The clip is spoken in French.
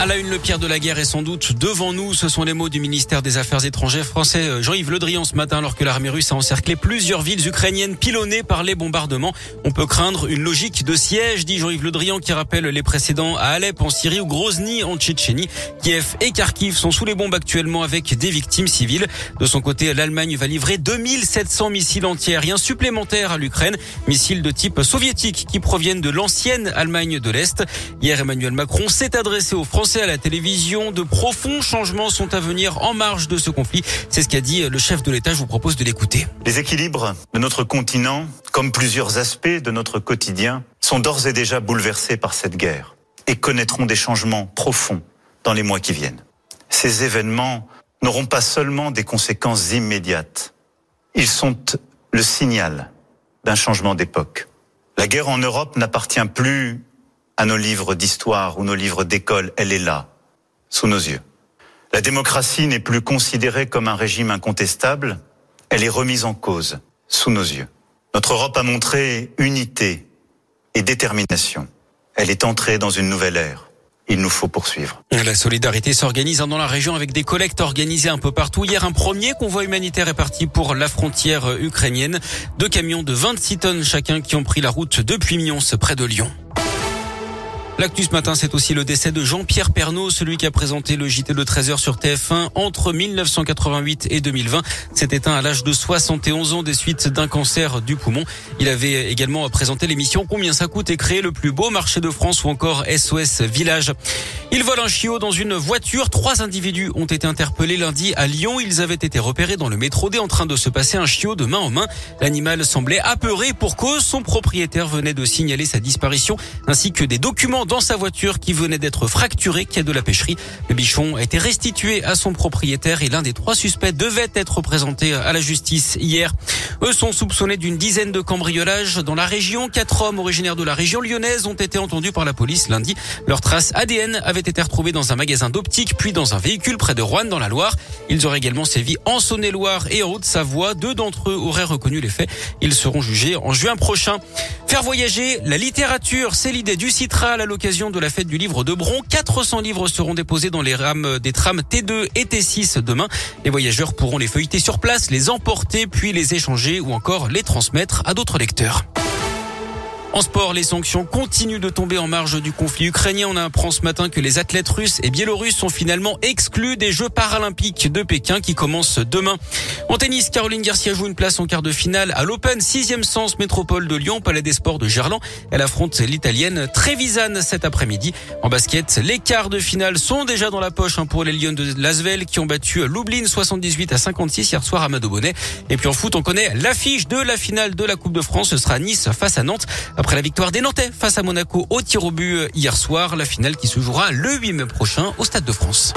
À la une, le pire de la guerre est sans doute devant nous. Ce sont les mots du ministère des Affaires étrangères français euh, Jean-Yves Le Drian ce matin alors que l'armée russe a encerclé plusieurs villes ukrainiennes pilonnées par les bombardements. On peut craindre une logique de siège, dit Jean-Yves Le Drian qui rappelle les précédents à Alep en Syrie ou Grozny en Tchétchénie. Kiev et Kharkiv sont sous les bombes actuellement avec des victimes civiles. De son côté, l'Allemagne va livrer 2700 missiles antiaériens supplémentaires à l'Ukraine. Missiles de type soviétique qui proviennent de l'ancienne Allemagne de l'Est. Hier, Emmanuel Macron s'est adressé aux Français à la télévision. De profonds changements sont à venir en marge de ce conflit. C'est ce qu'a dit le chef de l'État. Je vous propose de l'écouter. Les équilibres de notre continent, comme plusieurs aspects de notre quotidien, sont d'ores et déjà bouleversés par cette guerre et connaîtront des changements profonds dans les mois qui viennent. Ces événements n'auront pas seulement des conséquences immédiates, ils sont le signal d'un changement d'époque. La guerre en Europe n'appartient plus à nos livres d'histoire ou nos livres d'école, elle est là, sous nos yeux. La démocratie n'est plus considérée comme un régime incontestable, elle est remise en cause, sous nos yeux. Notre Europe a montré unité et détermination. Elle est entrée dans une nouvelle ère. Il nous faut poursuivre. La solidarité s'organise dans la région avec des collectes organisées un peu partout. Hier, un premier convoi humanitaire est parti pour la frontière ukrainienne. Deux camions de 26 tonnes chacun qui ont pris la route depuis Mions, près de Lyon. L'actu ce matin, c'est aussi le décès de Jean-Pierre Pernaud, celui qui a présenté le JT de 13h sur TF1 entre 1988 et 2020. S'est éteint à l'âge de 71 ans des suites d'un cancer du poumon. Il avait également présenté l'émission Combien ça coûte et créé le plus beau marché de France ou encore SOS Village. Il vole un chiot dans une voiture. Trois individus ont été interpellés lundi à Lyon. Ils avaient été repérés dans le métro D en train de se passer un chiot de main en main. L'animal semblait apeuré pour cause. Son propriétaire venait de signaler sa disparition ainsi que des documents dans sa voiture qui venait d'être fracturé, qui a de la pêcherie. Le bichon a été restitué à son propriétaire et l'un des trois suspects devait être présenté à la justice hier. Eux sont soupçonnés d'une dizaine de cambriolages dans la région. Quatre hommes originaires de la région lyonnaise ont été entendus par la police lundi. Leurs traces ADN avaient été retrouvées dans un magasin d'optique puis dans un véhicule près de Rouen dans la Loire. Ils auraient également sévi en Saône-et-Loire et en Haute-Savoie. Deux d'entre eux auraient reconnu les faits. Ils seront jugés en juin prochain. Faire voyager la littérature, c'est l'idée du Citral à l'occasion de la fête du livre de Bron. 400 livres seront déposés dans les rames des trams T2 et T6 demain. Les voyageurs pourront les feuilleter sur place, les emporter, puis les échanger ou encore les transmettre à d'autres lecteurs. En sport, les sanctions continuent de tomber en marge du conflit ukrainien. On apprend ce matin que les athlètes russes et biélorusses sont finalement exclus des Jeux paralympiques de Pékin qui commencent demain. En tennis, Caroline Garcia joue une place en quart de finale à l'Open, sixième sens métropole de Lyon, Palais des Sports de Gerland. Elle affronte l'Italienne Trevisan cet après-midi. En basket, les quarts de finale sont déjà dans la poche hein, pour les Lions de Lasvel qui ont battu Lublin 78 à 56 hier soir à Madobonnet. Et puis en foot, on connaît l'affiche de la finale de la Coupe de France. Ce sera Nice face à Nantes. Après la victoire des Nantais face à Monaco au tir au but hier soir, la finale qui se jouera le 8 mai prochain au Stade de France.